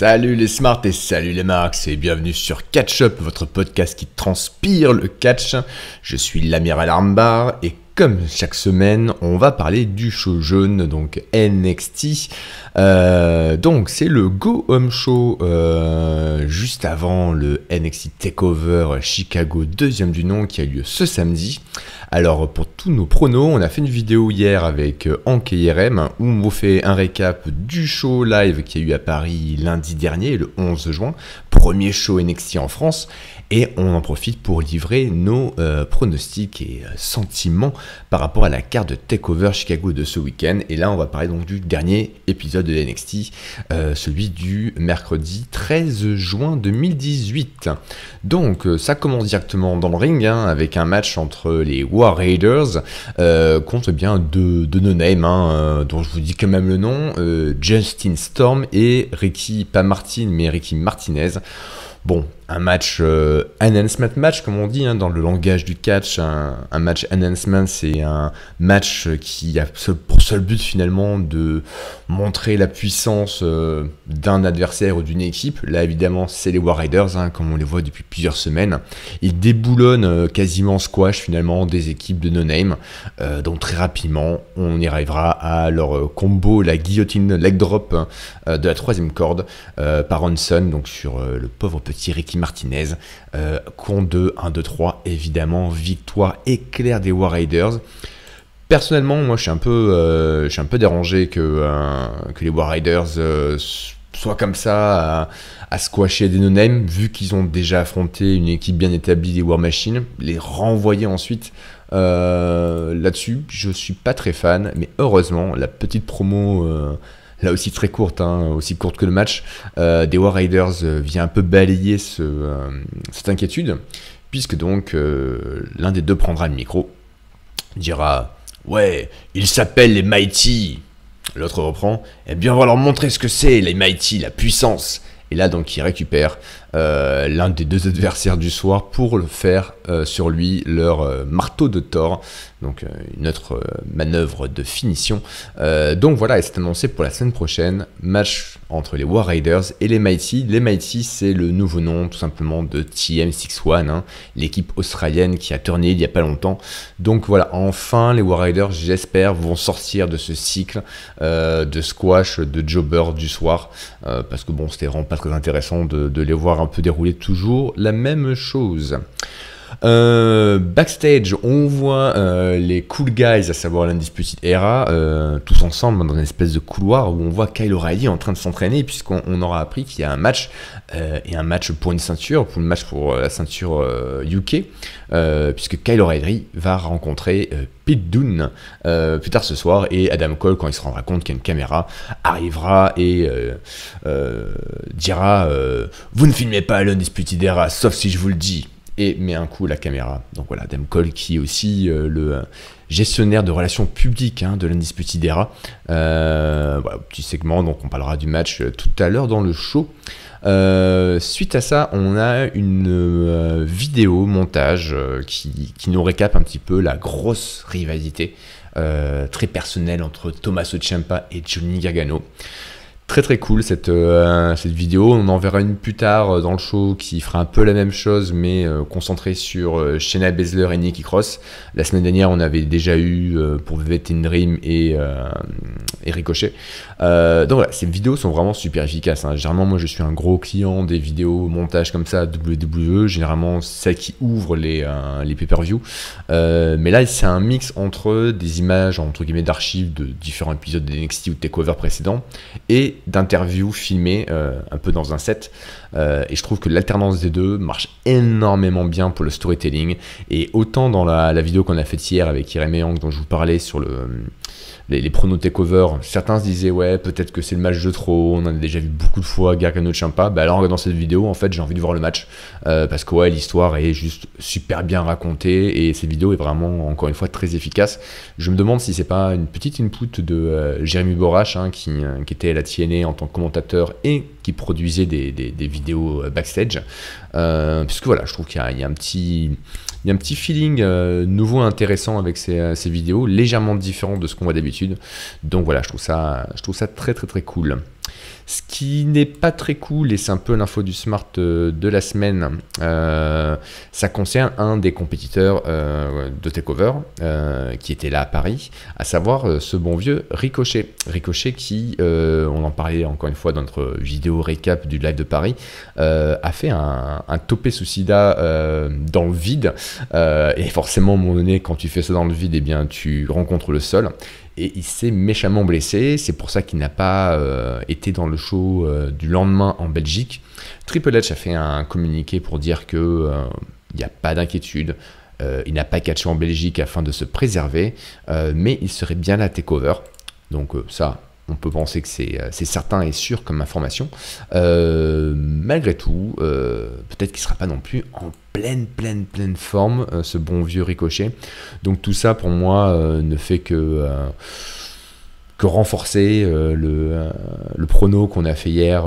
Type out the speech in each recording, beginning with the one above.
Salut les smarts et salut les marks et bienvenue sur Catch Up, votre podcast qui transpire le catch. Je suis l'amiral Armbar et comme chaque semaine, on va parler du show jaune, donc NXT. Euh, donc c'est le Go Home Show euh, juste avant le NXT Takeover Chicago, deuxième du nom, qui a lieu ce samedi. Alors pour tous nos pronos, on a fait une vidéo hier avec euh, Hank et IRM où on vous fait un récap du show live qui a eu à Paris lundi dernier, le 11 juin, premier show NXT en France et on en profite pour livrer nos euh, pronostics et euh, sentiments par rapport à la carte de Takeover Chicago de ce week-end. Et là, on va parler donc du dernier épisode de NXT, euh, celui du mercredi 13 juin 2018. Donc, ça commence directement dans le ring hein, avec un match entre les War Raiders contre bien deux, de no-name, hein, dont je vous dis quand même le nom, Justin Storm et Ricky, pas Martin, mais Ricky Martinez. Bon, un match euh, enhancement match, comme on dit hein, dans le langage du catch. Un, match enhancement, c'est un match qui a pour seul but finalement de montrer la puissance euh, d'un adversaire ou d'une équipe. Là, évidemment, c'est les War Raiders, hein, comme on les voit depuis plusieurs semaines. Ils déboulonnent euh, quasiment squash finalement des équipes de no-name. donc très rapidement, on y arrivera à leur combo, la guillotine leg drop de la troisième corde par Hanson, donc sur le pauvre petit Ricky Martinez. Euh, compte de 1, 2, 3, évidemment, victoire éclair des War Raiders. Personnellement, moi je suis un peu, euh, un peu dérangé que, euh, les War Raiders soient comme ça à, squasher des no-name, vu qu'ils ont déjà affronté une équipe bien établie des War Machines, les renvoyer ensuite là-dessus, je suis pas très fan, mais heureusement, la petite promo là aussi très courte, hein, aussi courte que le match, euh, des War euh, vient un peu balayer euh, cette inquiétude, puisque donc l'un des deux prendra le micro, dira Ouais, ils s'appellent les Mighty. L'autre reprend Eh bien, on va leur montrer ce que c'est, les Mighty, la puissance. Et là, donc, il récupère euh, l'un des deux adversaires du soir pour le faire euh, sur lui leur euh, marteau de Thor. Donc, une autre manœuvre de finition. donc, voilà, et c'est annoncé pour la semaine prochaine. Match entre les War Raiders et les Mighty. Les Mighty, c'est le nouveau nom, tout simplement, de TM61, hein, l'équipe australienne qui a tourné il n'y a pas longtemps. Donc, voilà, enfin, les War Raiders, j'espère, vont sortir de ce cycle de squash, de jobber du soir. parce que, bon, c'était vraiment pas très intéressant de, les voir un peu dérouler toujours la même chose. Euh, backstage, on voit euh, les cool guys, à savoir l'Undisputed Era, euh, tous ensemble dans une espèce de couloir où on voit Kyle O'Reilly en train de s'entraîner, puisqu'on aura appris qu'il y a un match, et un match pour une ceinture, pour le match pour la ceinture UK, puisque Kyle O'Reilly va rencontrer Pete Dunne plus tard ce soir, et Adam Cole, quand il se rendra compte qu'il y a une caméra, arrivera et dira Vous ne filmez pas l'Undisputed Era, sauf si je vous le dis et met un coup la caméra. Donc voilà, Adam Cole qui est aussi euh, le euh, gestionnaire de relations publiques hein, de l'Undisputed Era. Euh, petit segment, donc on parlera du match tout à l'heure dans le show. suite à ça, on a une vidéo montage qui, qui, nous récap un petit peu la grosse rivalité très personnelle entre Tommaso Ciampa et Johnny Gargano. Très très cool cette, euh, cette vidéo. On en verra une plus tard euh, dans le show qui fera un peu la même chose mais euh, concentré sur Shayna Baszler et Nikki Cross. La semaine dernière on avait déjà eu pour VVT Dream et, et Ricochet. donc voilà, ces vidéos sont vraiment super efficaces. Hein. Généralement moi je suis un gros client des vidéos montage comme ça WWE, généralement celles qui ouvrent les, les pay-per-view. mais là c'est un mix entre des images entre guillemets d'archives de différents épisodes de NXT ou de Takeover précédents et d'interviews filmées euh, un peu dans un set. Euh, et je trouve que l'alternance des deux marche énormément bien pour le storytelling. Et autant dans la, vidéo qu'on a faite hier avec Irene Yang dont je vous parlais sur le, les, les pronos takeover, certains se disaient ouais peut-être que c'est le match de trop, on en a déjà vu beaucoup de fois Gargano Champa, bah alors dans cette vidéo en fait j'ai envie de voir le match euh, parce que ouais l'histoire est juste super bien racontée et cette vidéo est vraiment encore une fois très efficace. Je me demande si c'est pas une petite input de euh, Jérémy Borache hein, qui, euh, qui, était à la TNA en tant que commentateur et qui produisait des, vidéos backstage. puisque voilà, je trouve qu'il y, a un petit il y a un petit feeling euh, nouveau intéressant avec ces, ces, vidéos, légèrement différent de ce qu'on voit d'habitude. Donc voilà, je trouve ça, je trouve ça très très très cool. Ce qui n'est pas très cool, et c'est un peu l'info du Smart euh, de la semaine, euh, ça concerne un des compétiteurs euh, de Takeover qui était là à Paris, à savoir ce bon vieux Ricochet. Ricochet qui, on en parlait encore une fois dans notre vidéo récap du live de Paris, a fait un, topé suicida dans le vide. et forcément, à un moment donné, quand tu fais ça dans le vide, eh bien, tu rencontres le sol et il s'est méchamment blessé. C'est pour ça qu'il n'a pas été dans le show euh, du lendemain en Belgique. Triple H a fait un communiqué pour dire que euh, n'y a pas d'inquiétude. il n'a pas catché en Belgique afin de se préserver, mais il serait bien la takeover. Donc ça, on peut penser que c'est certain et sûr comme information. malgré tout, peut-être qu'il ne sera pas non plus en pleine, pleine, pleine forme, euh, ce bon vieux ricochet. Donc tout ça, pour moi, euh, ne fait que euh, que renforcer le, le, prono qu'on a fait hier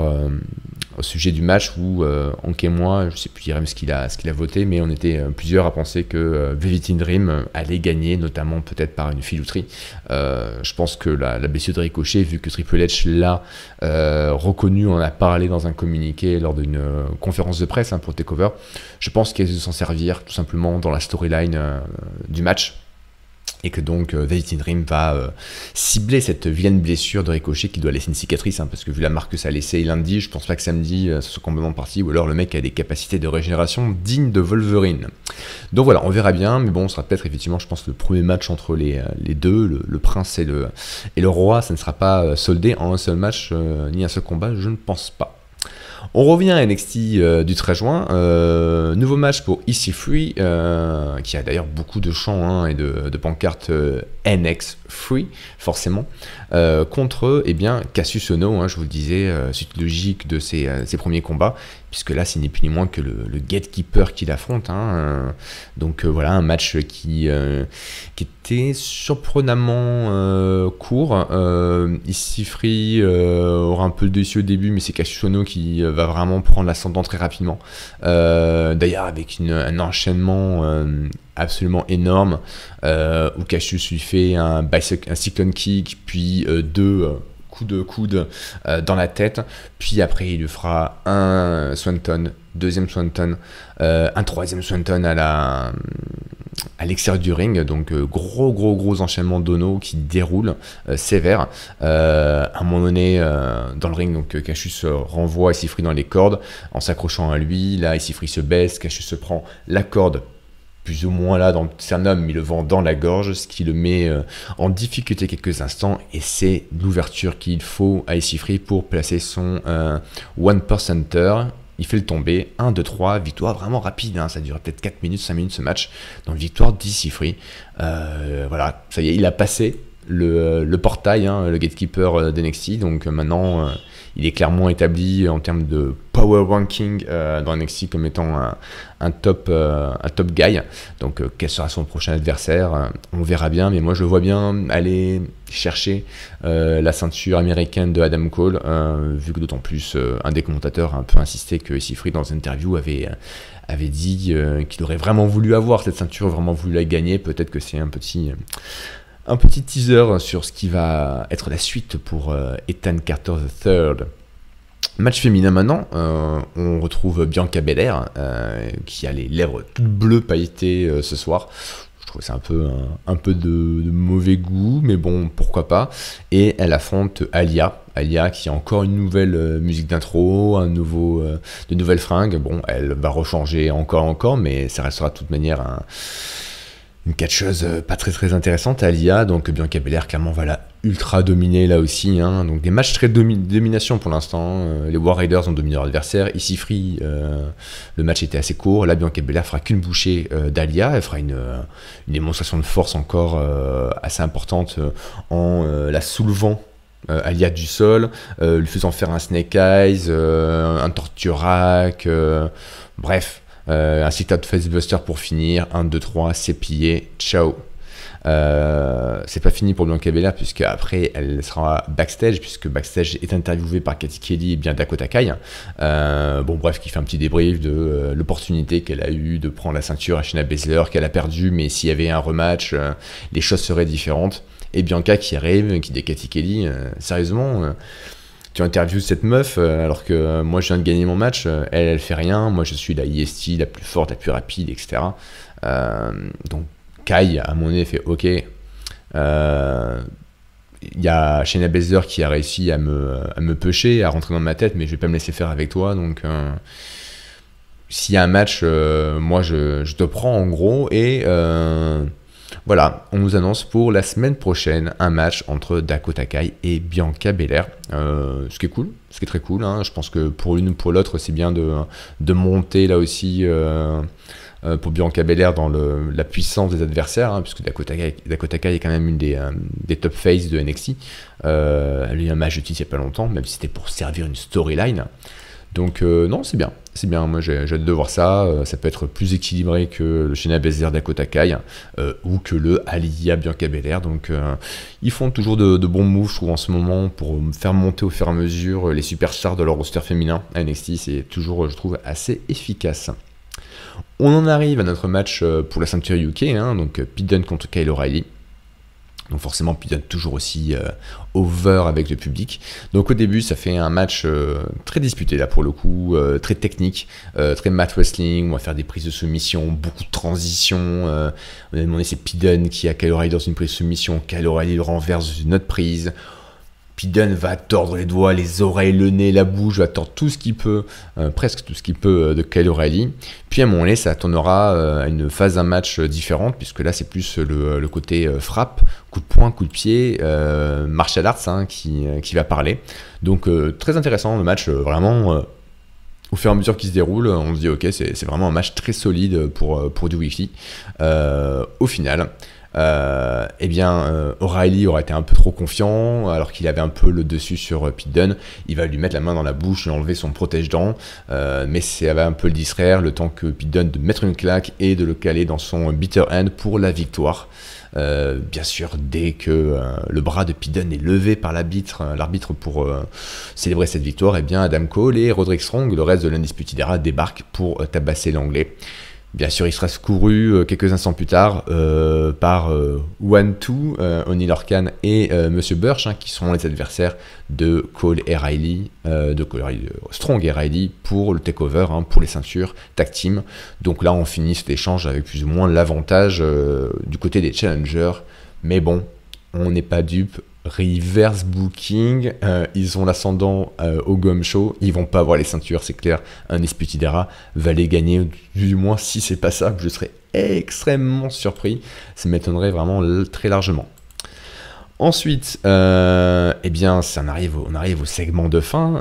au sujet du match où euh, et moi, je sais plus ce qu'il a, ce qu'il a voté, mais on était plusieurs à penser que euh, Dream allait gagner, notamment peut-être par une filouterie. je pense que la, la, blessure de Ricochet, vu que Triple H l'a reconnu, on a parlé dans un communiqué lors d'une conférence de presse hein, pour Takeover, je pense qu'il de s'en servir tout simplement dans la storyline du match et que donc euh, Dream va euh, cibler cette vilaine blessure de Ricochet qui doit laisser une cicatrice, hein, parce que vu la marque que ça a laissé lundi, je pense pas que samedi euh, ce soit complètement parti, ou alors le mec a des capacités de régénération dignes de Wolverine. Donc voilà, on verra bien, mais bon, ce sera peut-être effectivement, je pense, le premier match entre les, euh, deux, le, prince et le, et le roi, ça ne sera pas soldé en un seul match, ni un seul combat, je ne pense pas. On revient à NXT euh, du 13 juin. Euh, nouveau match pour EC3, euh, qui a d'ailleurs beaucoup de chants hein, et de, pancartes NX Free, forcément, contre eh bien, Cassius Ono, hein, je vous le disais, suite logique de ses, premiers combats, puisque là, c'est ni plus ni moins que le, gatekeeper qu'il affronte. Hein, donc voilà, un match qui, était surprenamment court. Ici Free aura un peu le au début, mais c'est Cassius Ono qui va vraiment prendre l'ascendant très rapidement. Euh, d'ailleurs, avec un enchaînement euh, absolument énorme, euh, où Cassius lui fait un, cyclone kick, puis deux coups de coude dans la tête, puis après il lui fera un Swanton, deuxième Swanton, un troisième Swanton à l'extérieur du ring, donc euh, gros gros gros enchaînement d'Ono qui déroule euh, sévère. Euh, à un moment donné dans le ring, donc Cassius renvoie Isifri dans les cordes en s'accrochant à lui. Là, Isifri se baisse, Cassius se prend la corde plus ou moins là, dans c'est un homme, il le vend dans la gorge, ce qui le met en difficulté quelques instants, et c'est l'ouverture qu'il faut à Isifri pour placer son One Percenter il fait le tomber, 1, 2, 3, victoire vraiment rapide, hein. ça dure peut-être 4 minutes, 5 minutes ce match, donc victoire d'ici free. Euh, voilà, ça y est, il a passé le, portail, hein, le gatekeeper euh, d'NXT, donc euh, maintenant il est clairement établi en termes de power ranking dans NXT comme étant un, top, un top guy. Donc quel sera son prochain adversaire On verra bien, mais moi je vois bien aller chercher la ceinture américaine de Adam Cole, vu que d'autant plus un des commentateurs a un peu insisté que Sifri dans une interview avait dit qu'il aurait vraiment voulu avoir cette ceinture, vraiment voulu la gagner. Peut-être que c'est un petit, un petit teaser sur ce qui va être la suite pour euh, Ethan Carter III. Match féminin maintenant, euh, on retrouve Bianca Belair euh, qui a les lèvres toutes bleues pailletées ce soir. Je trouve c'est un peu, un, peu de, mauvais goût, mais bon, pourquoi pas. Et elle affronte Alia, Alia qui a encore une nouvelle musique d'intro, un nouveau, de nouvelles fringues. Bon, elle va rechanger encore, encore, mais ça restera de toute manière un une catcheuse euh, pas très très intéressante, Alia, donc Bianca Belair clairement voilà ultra dominé là aussi, hein. donc des matchs très de domination pour l'instant, euh, les War Raiders ont dominé leur adversaire, ici Free, euh, le match était assez court, là Bianca Belair fera qu'une bouchée d'Alia, elle fera une, démonstration de force encore assez importante en la soulevant Alia du sol, lui faisant faire un Snake Eyes, un Torturac, bref, un citat Facebuster pour finir. 1, 2, 3, c'est pillé. Ciao. Euh, c'est pas fini pour Bianca Belair puisque après elle sera backstage puisque backstage est interviewée par Katy Kelly et bien Dakota Kai. Euh, bon bref, qui fait un petit débrief de l'opportunité qu'elle a eu de prendre la ceinture à Shayna Baszler qu'elle a perdu, mais s'il y avait un rematch, les choses seraient différentes. Et Bianca qui arrive, qui dit Katy Kelly, sérieusement tu interviews cette meuf alors que moi je viens de gagner mon match, elle, elle fait rien, moi je suis la IST la plus forte, la plus rapide, etc. donc Kai, à mon avis, fait OK. Il y a Shayna Baszler qui a réussi à me, à me à rentrer dans ma tête, mais je vais pas me laisser faire avec toi. Donc, s'il y a un match, moi je, je, te prends en gros. Et voilà, on nous annonce pour la semaine prochaine un match entre Dakota Kai et Bianca Belair. Euh, ce qui est cool, ce qui est très cool. Hein. Je pense que pour l'une ou pour l'autre, c'est bien de, monter là aussi euh, euh, pour Bianca Belair dans la puissance des adversaires, hein, puisque Dakota Kai, est quand même une des, top faces de NXT. elle a un match de il n'y a pas longtemps, même si c'était pour servir une storyline. Donc non, c'est bien c'est bien, moi j'ai hâte de voir ça. Euh, ça peut être plus équilibré que le Shayna Baszler Dakota Kai euh, ou que le Aliyah Bianca Belair. Donc euh, ils font toujours de, bons moves, je trouve, en ce moment pour faire monter au fur et à mesure les superstars de leur roster féminin à NXT. C'est toujours, je trouve, assez efficace. On en arrive à notre match pour la ceinture UK, hein, donc Pete contre Kyle O'Reilly. Donc forcément, puis toujours aussi euh, over avec le public. Donc au début, ça fait un match euh, très disputé là pour le coup, euh, très technique, très mat wrestling. On va faire des prises de soumission, beaucoup de transitions. on a demandé c'est Pidon qui a Kyle dans une prise de soumission, Kyle O'Reilly renverse une autre prise. Piden va tordre les doigts, les oreilles, le nez, la bouche, va tordre tout ce qu'il peut, euh, presque tout ce qu'il peut euh, de Kyle O'Reilly. Puis à un moment donné, ça tournera euh, à une phase d'un match différente, puisque là c'est plus le, côté frappe, coup de poing, coup de pied, martial arts hein, qui, va parler. Donc très intéressant le match, vraiment au fur et à mesure qu'il se déroule, on se dit ok, c'est vraiment un match très solide pour, pour du au final, euh, eh bien, euh, O'Reilly aurait été un peu trop confiant, alors qu'il avait un peu le dessus sur euh, Pete. Il va lui mettre la main dans la bouche, lui enlever son protège-dents, mais ça va un peu le distraire, le temps que Pete Dunne de mettre une claque et de le caler dans son bitter end pour la victoire. bien sûr, dès que le bras de Pidon est levé par l'arbitre, l'arbitre pour célébrer cette victoire, eh bien Adam Cole et Roderick Strong, le reste de l'Undisputed Era, débarquent pour tabasser l'anglais. Bien sûr, il sera secouru euh, quelques instants plus tard euh, par euh, One Two, O'Neill Orkan et Monsieur Burch, hein, qui seront les adversaires de Cole et Riley, de Strong et Riley pour le takeover, hein, pour les ceintures tag team. Donc là, on finit cet échange avec plus ou moins l'avantage du côté des challengers. Mais bon, on n'est pas dupe, reverse booking, euh, ils ont l'ascendant euh, au Gum Show, ils vont pas avoir les ceintures, c'est clair. Un Disputidera va les gagner, du moins si c'est pas ça, je serais extrêmement surpris. Ça m'étonnerait vraiment très largement. Ensuite, euh, eh bien, ça, on, arrive au, on segment de fin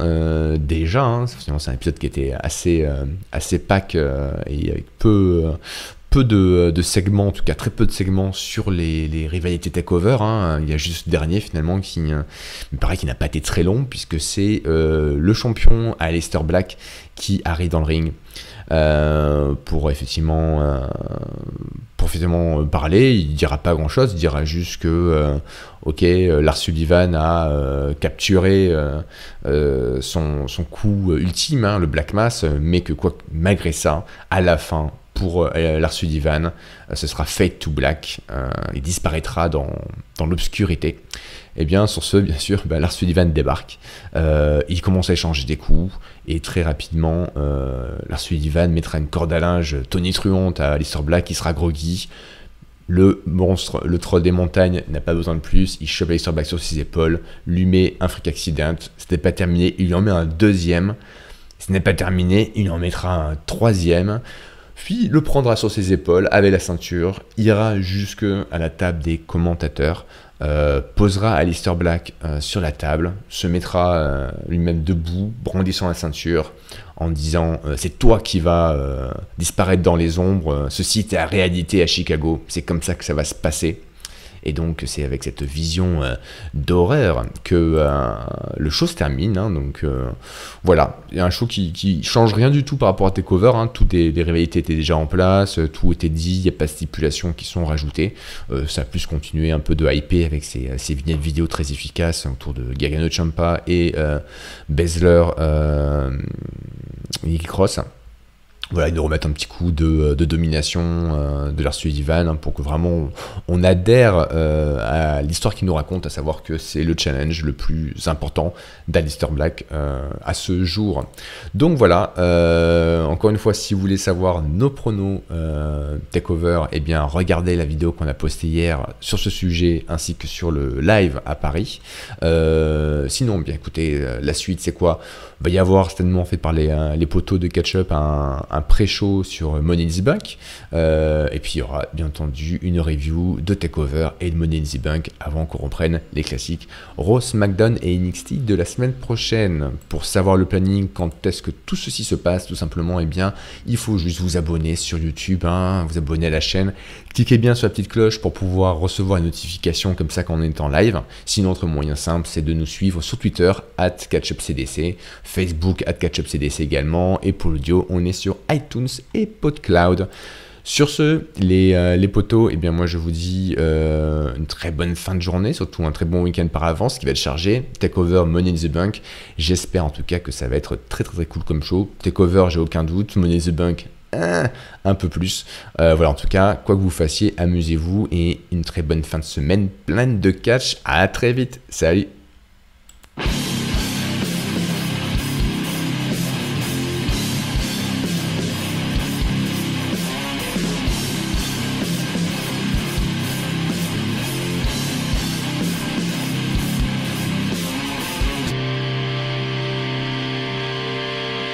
déjà. Hein, c'est un épisode qui était assez, assez pack et avec peu, peu de, segments, en tout cas très peu de segments sur les, rivalités takeover. Hein. Il y a juste le dernier finalement qui euh, me paraît qu'il n'a pas été très long puisque c'est euh, le champion Aleister Black qui arrive dans le ring euh, pour effectivement pour effectivement parler. Il dira pas grand chose, il dira juste que ok Lars Sullivan a capturé son, son, coup ultime, hein, le Black Mass, mais que quoi malgré ça, à la fin pour euh, Lars Sullivan, euh, ce sera Fate to Black. Euh, il disparaîtra dans, l'obscurité. Et eh bien, sur ce, bien sûr, bah, Lars Sullivan débarque. il commence à échanger des coups. Et très rapidement, Lars Sullivan mettra une corde à linge tonitruante à Lister Black qui sera groggy. Le monstre, le troll des montagnes, n'a pas besoin de plus. Il chope Lister Black sur ses épaules, lui met un freak accident. C'était pas terminé. Il lui en met un deuxième. Ce n'est pas terminé. Il en mettra un troisième puis le prendra sur ses épaules avec la ceinture, ira jusque à la table des commentateurs, euh, posera Alistair Black euh, sur la table, se mettra euh, lui-même debout, brandissant la ceinture, en disant c'est toi qui vas disparaître dans les ombres, ceci est la réalité à Chicago, c'est comme ça que ça va se passer. Et donc c'est avec cette vision euh, d'horreur que euh, le show se termine. Hein. donc euh, voilà, il y a un show qui, qui change rien du tout par rapport à Takeover. Hein, toutes les, rivalités étaient déjà en place, tout était dit, il n'y a pas de stipulations qui sont rajoutées. ça a plus continué un peu de hyper avec ces, vignettes vidéo très efficaces autour de Gagano Champa et Bezler Nicky Cross. Voilà, ils nous remettent un petit coup de, domination euh, de leur Sullivan hein, pour que vraiment on, adhère euh, à l'histoire qu'ils nous racontent, à savoir que c'est le challenge le plus important d'Alistair Black euh, à ce jour. Donc voilà, encore une fois, si vous voulez savoir nos pronos takeover, eh bien regardez la vidéo qu'on a postée hier sur ce sujet ainsi que sur le live à Paris. sinon, bien écoutez, la suite c'est quoi? Il va y avoir certainement fait par les, les poteaux de catch-up un pré-show sur Money in the Bank. Euh, et puis il y aura bien entendu une review de Takeover et de Money in the Bank avant qu'on reprenne les classiques Ross, SmackDown et NXT de la semaine prochaine. Pour savoir le planning, quand est-ce que tout ceci se passe, tout simplement, eh bien, il faut juste vous abonner sur YouTube, hein, vous abonner à la chaîne, cliquez bien sur la petite cloche pour pouvoir recevoir les notifications comme ça quand on est en live. Sinon, autre moyen simple, c'est de nous suivre sur Twitter, at CatchUpCDC, Facebook, at CatchUpCDC également, et pour l'audio, on est sur iTunes et PodCloud. Sur ce, les, euh, les potos, eh bien moi je vous dis euh, une très bonne fin de journée, surtout un très bon week-end par avance qui va être chargé. Takeover, Money in the Bank. J'espère en tout cas que ça va être très très très cool comme show. Takeover, j'ai aucun doute. Money in the Bank, un peu plus. Euh, voilà, en tout cas, quoi que vous fassiez, amusez-vous et une très bonne fin de semaine pleine de catch. À très vite. Salut